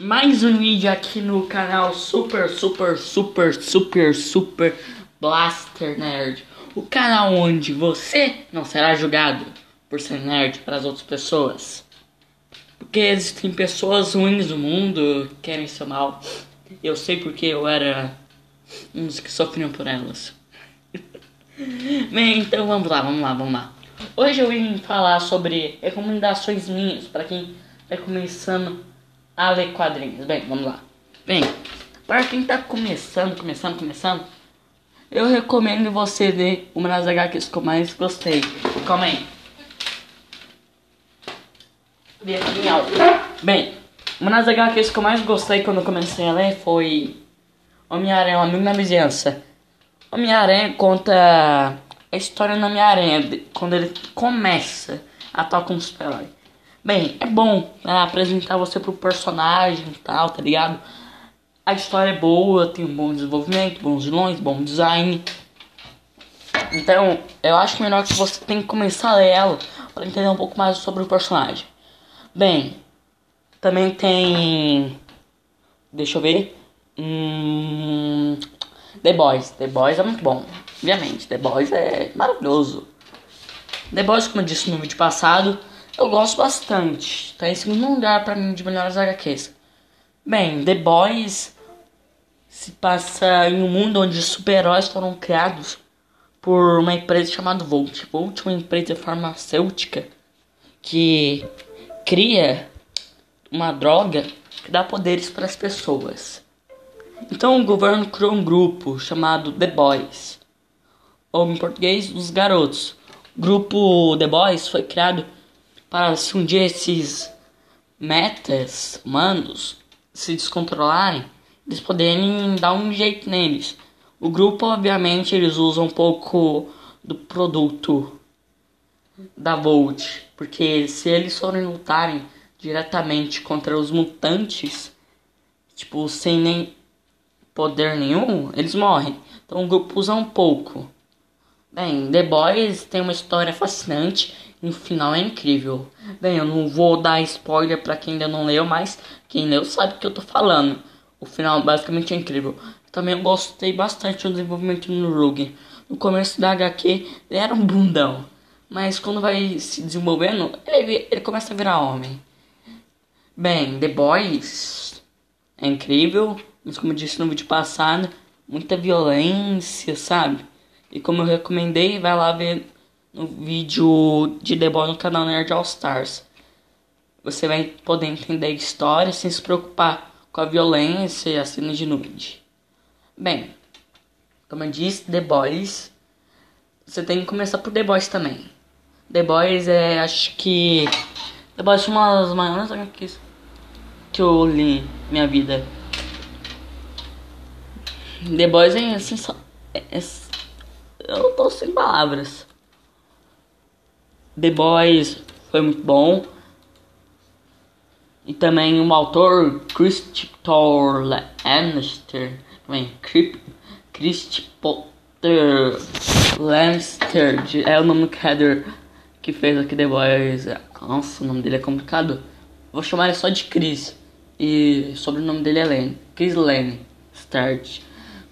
Mais um vídeo aqui no canal Super, Super, Super, Super, Super Blaster Nerd. O canal onde você não será julgado por ser nerd para as outras pessoas. Porque existem pessoas ruins no mundo que querem seu mal. Eu sei porque eu era um dos que sofriam por elas. Bem, então vamos lá, vamos lá, vamos lá. Hoje eu vim falar sobre recomendações minhas para quem está começando a ler quadrinhos. Bem, vamos lá. Bem, para quem está começando, começando, começando, eu recomendo você ler uma das HQs que eu mais gostei. Calma aí. Bem, uma das HQs que eu mais gostei quando comecei a ler foi Homem-Aranha, um amigo na vizinhança. Homem-Aranha conta a história do Homem-Aranha quando ele começa a atuar como super-herói. Bem, é bom né, apresentar você pro personagem e tal, tá ligado? A história é boa, tem um bom desenvolvimento, bons vilões, bom design. Então, eu acho melhor que você tem que começar a ler ela para entender um pouco mais sobre o personagem. Bem, também tem. Deixa eu ver. Hum, The Boys. The Boys é muito bom. Obviamente, The Boys é maravilhoso. The Boys, como eu disse no vídeo passado, eu gosto bastante. Tá em segundo lugar para mim de melhores HQs. Bem, The Boys se passa em um mundo onde super-heróis foram criados por uma empresa chamada Volt. Volt é uma empresa farmacêutica que cria uma droga que dá poderes para as pessoas. Então o governo criou um grupo chamado The Boys, ou em português, os garotos. O grupo The Boys foi criado para se um dia esses metas humanos se descontrolarem, eles poderem dar um jeito neles. O grupo, obviamente, eles usam um pouco do produto da Volt, porque se eles forem lutarem diretamente contra os mutantes, tipo, sem nem poder nenhum, eles morrem. Então o grupo usa um pouco. Bem, The Boys tem uma história fascinante o final é incrível. Bem, eu não vou dar spoiler para quem ainda não leu, mas quem leu sabe o que eu tô falando. O final basicamente é incrível. Também eu gostei bastante do desenvolvimento no Rugen. No começo da HQ ele era um bundão, mas quando vai se desenvolvendo ele, ele começa a virar homem. Bem, The Boys é incrível, mas como eu disse no vídeo passado, muita violência, sabe? E como eu recomendei, vai lá ver no vídeo de The Boys no canal Nerd All Stars. Você vai poder entender a história sem se preocupar com a violência e a cena de nude. Bem, como eu disse, The Boys, você tem que começar por The Boys também. The Boys é, acho que, The Boys é uma das maiores HQs que eu li minha vida. The Boys é só, é, é, eu tô sem palavras. The Boys foi muito bom. E também o autor Christopher Lannister, também Christopher Lannister, é o nome do creador que fez aqui The Boys. Nossa, o nome dele é complicado. Vou chamar ele só de Chris. E sobre o nome dele é Lane. Chris Lane. Start.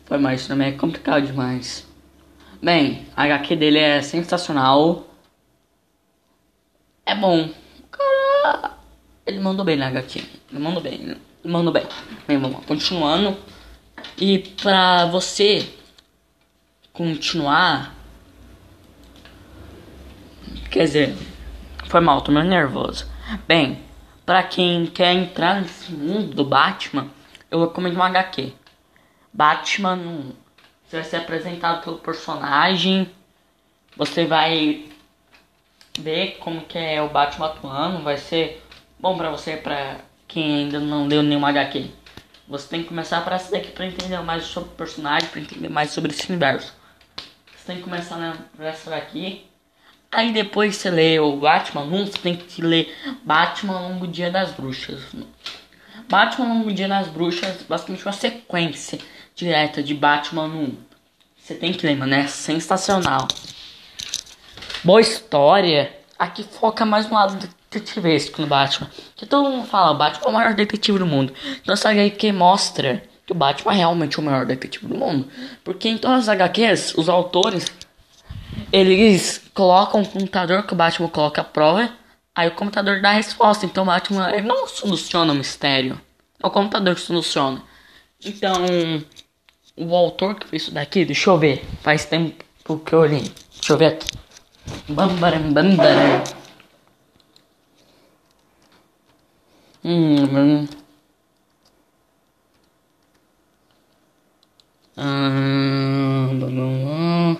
Foi mais, isso também é complicado demais. Bem, a HQ dele é sensacional. É bom. Cara, ele mandou bem na HQ. Ele mandou bem. Ele mandou bem. Bem, vamos lá. Continuando. E pra você continuar. Quer dizer, foi mal, tô meio nervoso. Bem, Pra quem quer entrar nesse mundo do Batman, eu recomendo um HQ. Batman, você vai ser apresentado pelo personagem, você vai ver como que é o Batman atuando, vai ser bom pra você, pra quem ainda não leu nenhum HQ. Você tem que começar para essa daqui para entender mais sobre o personagem, para entender mais sobre esse universo. Você tem que começar nessa daqui Aí depois você lê o Batman 1, você tem que ler Batman Longo Dia das Bruxas. Batman Longo Dia das Bruxas, basicamente uma sequência direta de Batman 1. Você tem que ler, mano, é sensacional. Boa história. Aqui foca mais no lado detetivesco no Batman. Que todo mundo fala, o Batman é o maior detetive do mundo. Então essa HQ mostra que o Batman é realmente o maior detetive do mundo. Porque em todas as HQs, os autores, eles colocam um computador que o Batman coloca a prova, aí o computador dá a resposta. Então o Batman ele não soluciona o mistério. É o computador que soluciona. Então, o autor que fez isso daqui, deixa eu ver. Faz tempo que eu li. Deixa eu ver aqui. Bambaram, bambaram. Hum, ah, vamos lá.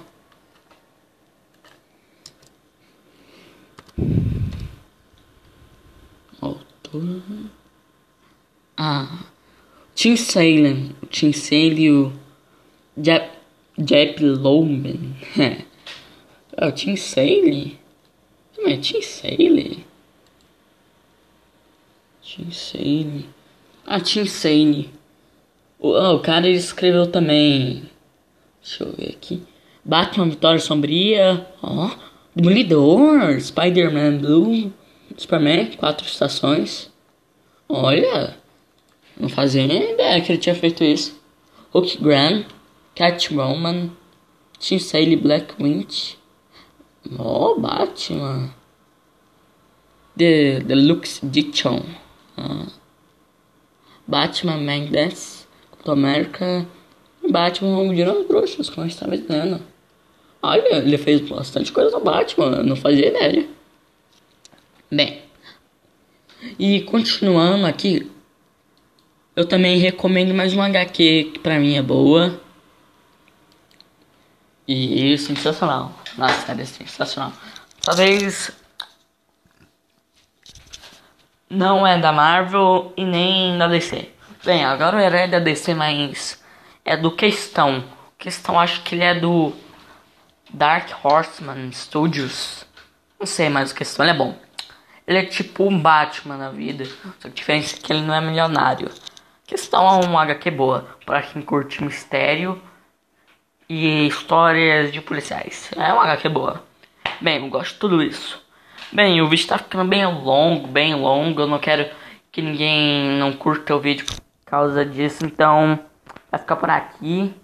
Autor. Ah, Tim Salem, Tim Salem, Jep, Jep Lowman. é o Tim Salem? Não é Tim Salem? Tim Salem. Ah, Tim Salem. O, oh, o cara escreveu também. Deixa eu ver aqui. Batman Vitória Sombria. Ó. Oh, Demolidor. Spider-Man Blue. Superman. Quatro estações. Olha. Não fazia nem ideia que ele tinha feito isso. Hulk Graham. Catwoman. Tim Sale Black Witch. Oh, Batman. The Deluxe Edition. Ah. Batman Mendes. Capitão América. Batman virou bruxas, como a gente tá vendo. Olha, ele fez bastante coisa no Batman, não fazia ideia. Bem, e continuando aqui, eu também recomendo mais uma HQ que pra mim é boa. E sensacional. Nossa, série é sensacional. Talvez não é da Marvel e nem da DC. Bem, agora o herói da DC, mas é do Questão. Questão acho que ele é do Dark Horseman Studios. Não sei, mas o Questão ele é bom. Ele é tipo um Batman na vida, só que a diferença é que ele não é milionário. Questão é uma HQ boa para quem curte mistério e histórias de policiais. É uma HQ boa. Bem, eu gosto de tudo isso. Bem, o vídeo tá ficando bem longo, bem longo. Eu não quero que ninguém não curta o vídeo por causa disso. Então, vai ficar por aqui.